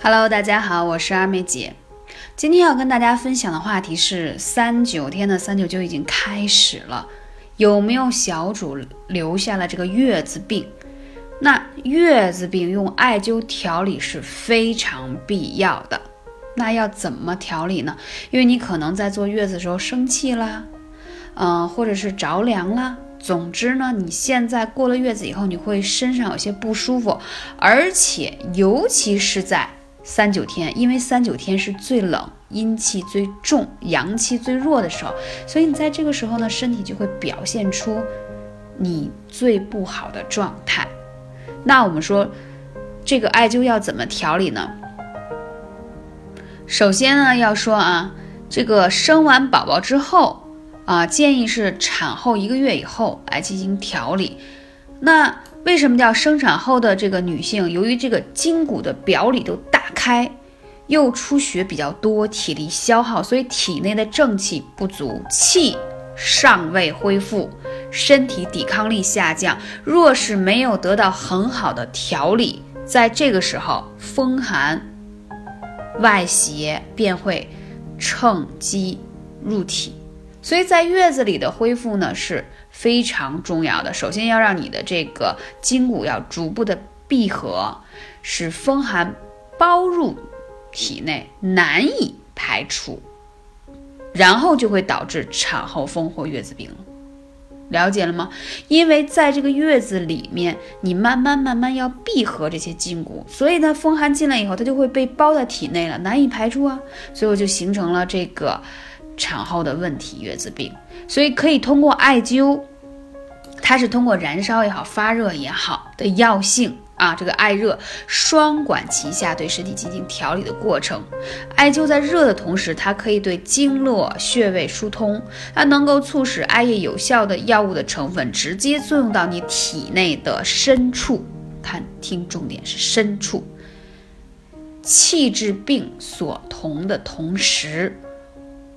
Hello，大家好，我是二妹姐。今天要跟大家分享的话题是三九天的三九九已经开始了，有没有小主留下了这个月子病？那月子病用艾灸调理是非常必要的。那要怎么调理呢？因为你可能在坐月子的时候生气啦，嗯，或者是着凉啦。总之呢，你现在过了月子以后，你会身上有些不舒服，而且尤其是在三九天，因为三九天是最冷、阴气最重、阳气最弱的时候，所以你在这个时候呢，身体就会表现出你最不好的状态。那我们说，这个艾灸要怎么调理呢？首先呢，要说啊，这个生完宝宝之后。啊，建议是产后一个月以后来进行调理。那为什么叫生产后的这个女性？由于这个筋骨的表里都大开，又出血比较多，体力消耗，所以体内的正气不足，气尚未恢复，身体抵抗力下降。若是没有得到很好的调理，在这个时候风寒外邪便会趁机入体。所以在月子里的恢复呢是非常重要的。首先要让你的这个筋骨要逐步的闭合，使风寒包入体内，难以排出，然后就会导致产后风或月子病了。解了吗？因为在这个月子里面，你慢慢慢慢要闭合这些筋骨，所以呢，风寒进来以后，它就会被包在体内了，难以排出啊，最后就形成了这个。产后的问题，月子病，所以可以通过艾灸，它是通过燃烧也好，发热也好的药性啊，这个艾热双管齐下，对身体进行调理的过程。艾灸在热的同时，它可以对经络穴位疏通，它能够促使艾叶有效的药物的成分直接作用到你体内的深处。看，听重点是深处，气治病所同的同时。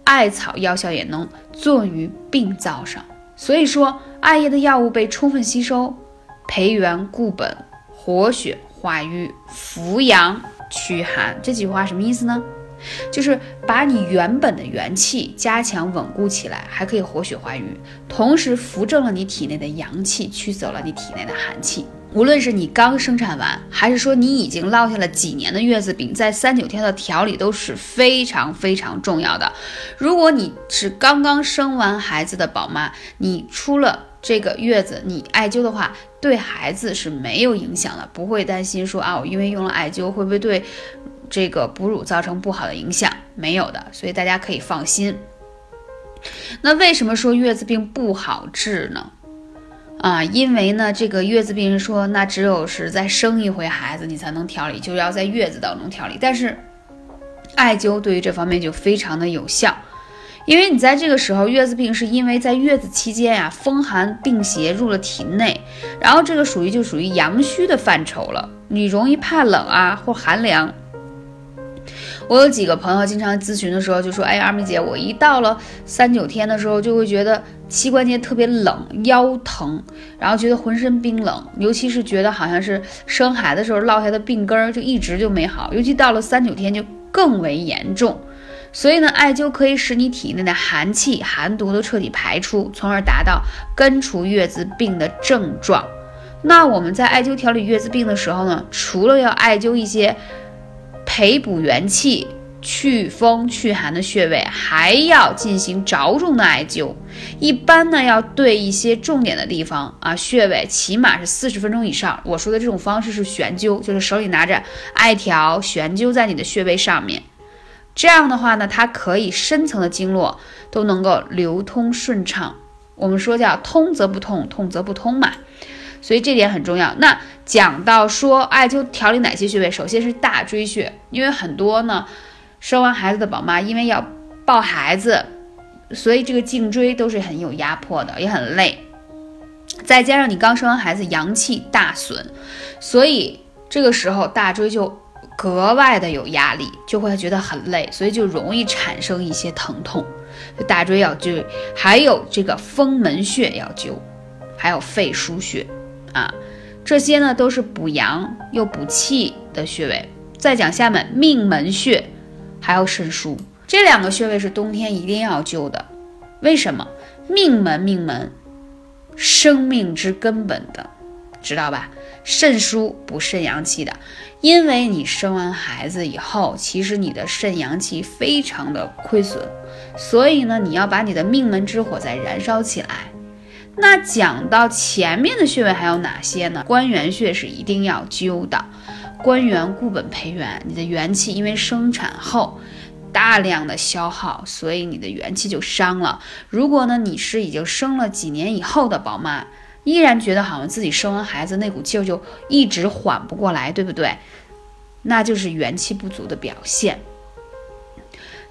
艾草药效也能作用于病灶上，所以说艾叶的药物被充分吸收，培元固本，活血化瘀，扶阳驱寒。这几句话什么意思呢？就是把你原本的元气加强稳固起来，还可以活血化瘀，同时扶正了你体内的阳气，驱走了你体内的寒气。无论是你刚生产完，还是说你已经落下了几年的月子病，在三九天的调理都是非常非常重要的。如果你是刚刚生完孩子的宝妈，你出了这个月子，你艾灸的话，对孩子是没有影响的，不会担心说啊，我因为用了艾灸会不会对这个哺乳造成不好的影响？没有的，所以大家可以放心。那为什么说月子病不好治呢？啊，因为呢，这个月子病人说，那只有是在生一回孩子，你才能调理，就要在月子当中调理。但是，艾灸对于这方面就非常的有效，因为你在这个时候，月子病是因为在月子期间呀，风寒病邪入了体内，然后这个属于就属于阳虚的范畴了，你容易怕冷啊或寒凉。我有几个朋友经常咨询的时候就说：“哎，二妹姐，我一到了三九天的时候，就会觉得膝关节特别冷，腰疼，然后觉得浑身冰冷，尤其是觉得好像是生孩子时候落下的病根儿就一直就没好，尤其到了三九天就更为严重。所以呢，艾灸可以使你体内的寒气、寒毒都彻底排出，从而达到根除月子病的症状。那我们在艾灸调理月子病的时候呢，除了要艾灸一些。培补元气、祛风祛寒的穴位，还要进行着重的艾灸。一般呢，要对一些重点的地方啊穴位，起码是四十分钟以上。我说的这种方式是悬灸，就是手里拿着艾条悬灸在你的穴位上面。这样的话呢，它可以深层的经络都能够流通顺畅。我们说叫通则不痛，痛则不通嘛。所以这点很重要。那讲到说艾灸调理哪些穴位，首先是大椎穴，因为很多呢生完孩子的宝妈，因为要抱孩子，所以这个颈椎都是很有压迫的，也很累。再加上你刚生完孩子，阳气大损，所以这个时候大椎就格外的有压力，就会觉得很累，所以就容易产生一些疼痛。大椎要灸，还有这个风门穴要灸，还有肺腧穴。啊，这些呢都是补阳又补气的穴位。再讲下面命门穴，还有肾腧，这两个穴位是冬天一定要灸的。为什么？命门，命门，生命之根本的，知道吧？肾疏补肾阳气的，因为你生完孩子以后，其实你的肾阳气非常的亏损，所以呢，你要把你的命门之火再燃烧起来。那讲到前面的穴位还有哪些呢？关元穴是一定要灸的，关元固本培元，你的元气因为生产后大量的消耗，所以你的元气就伤了。如果呢，你是已经生了几年以后的宝妈。依然觉得好像自己生完孩子那股劲儿就一直缓不过来，对不对？那就是元气不足的表现。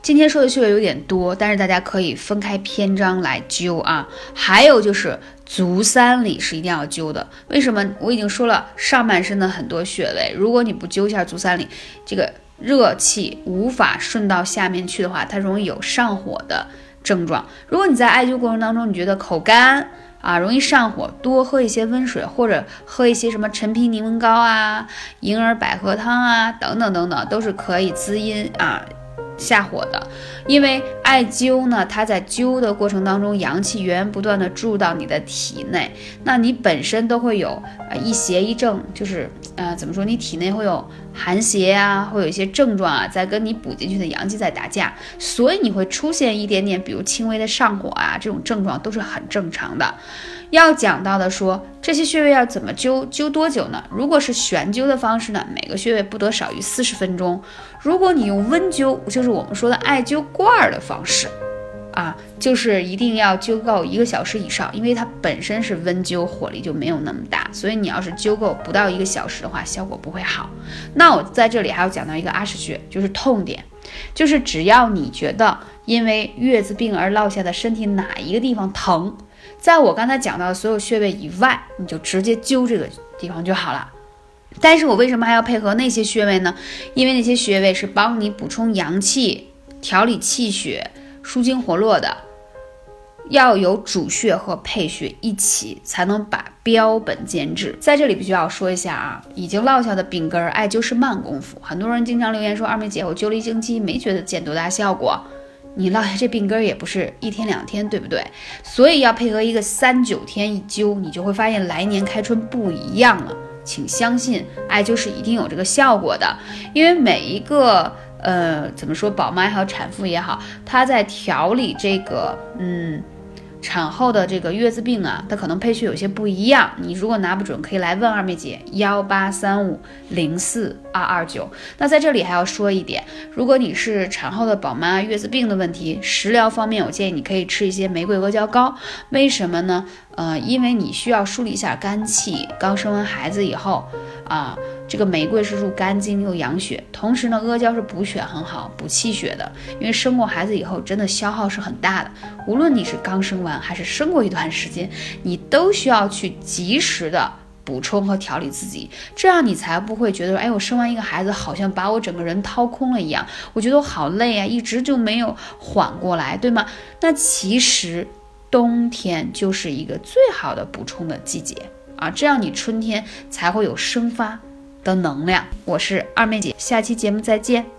今天说的穴位有点多，但是大家可以分开篇章来灸啊。还有就是足三里是一定要灸的，为什么？我已经说了上半身的很多穴位，如果你不灸一下足三里，这个热气无法顺到下面去的话，它容易有上火的症状。如果你在艾灸过程当中，你觉得口干，啊，容易上火，多喝一些温水，或者喝一些什么陈皮柠檬膏啊、银耳百合汤啊，等等等等，都是可以滋阴啊、下火的。因为艾灸呢，它在灸的过程当中，阳气源源不断的注入到你的体内，那你本身都会有啊一邪一正，就是呃怎么说，你体内会有寒邪啊，会有一些症状啊，在跟你补进去的阳气在打架，所以你会出现一点点，比如轻微的上火啊这种症状都是很正常的。要讲到的说，这些穴位要怎么灸，灸多久呢？如果是悬灸的方式呢，每个穴位不得少于四十分钟。如果你用温灸，就是我们说的艾灸罐儿的方式，啊，就是一定要灸够一个小时以上，因为它本身是温灸，火力就没有那么大，所以你要是灸够不到一个小时的话，效果不会好。那我在这里还要讲到一个阿是穴，就是痛点，就是只要你觉得因为月子病而落下的身体哪一个地方疼。在我刚才讲到的所有穴位以外，你就直接灸这个地方就好了。但是我为什么还要配合那些穴位呢？因为那些穴位是帮你补充阳气、调理气血、舒筋活络的，要有主穴和配穴一起，才能把标本兼治。在这里必须要说一下啊，已经落下的病根，艾灸是慢功夫。很多人经常留言说，二妹姐，我灸了一星期，没觉得见多大效果。你落下这病根也不是一天两天，对不对？所以要配合一个三九天一灸，你就会发现来年开春不一样了。请相信，艾灸是一定有这个效果的，因为每一个呃，怎么说，宝妈也好，产妇也好，她在调理这个，嗯。产后的这个月子病啊，它可能配穴有些不一样。你如果拿不准，可以来问二妹姐幺八三五零四二二九。那在这里还要说一点，如果你是产后的宝妈，月子病的问题，食疗方面，我建议你可以吃一些玫瑰阿胶糕。为什么呢？呃，因为你需要梳理一下肝气。刚生完孩子以后啊。这个玫瑰是入肝经又养血，同时呢，阿胶是补血很好，补气血的。因为生过孩子以后，真的消耗是很大的。无论你是刚生完还是生过一段时间，你都需要去及时的补充和调理自己，这样你才不会觉得，哎，我生完一个孩子，好像把我整个人掏空了一样，我觉得我好累啊，一直就没有缓过来，对吗？那其实冬天就是一个最好的补充的季节啊，这样你春天才会有生发。的能量，我是二妹姐，下期节目再见。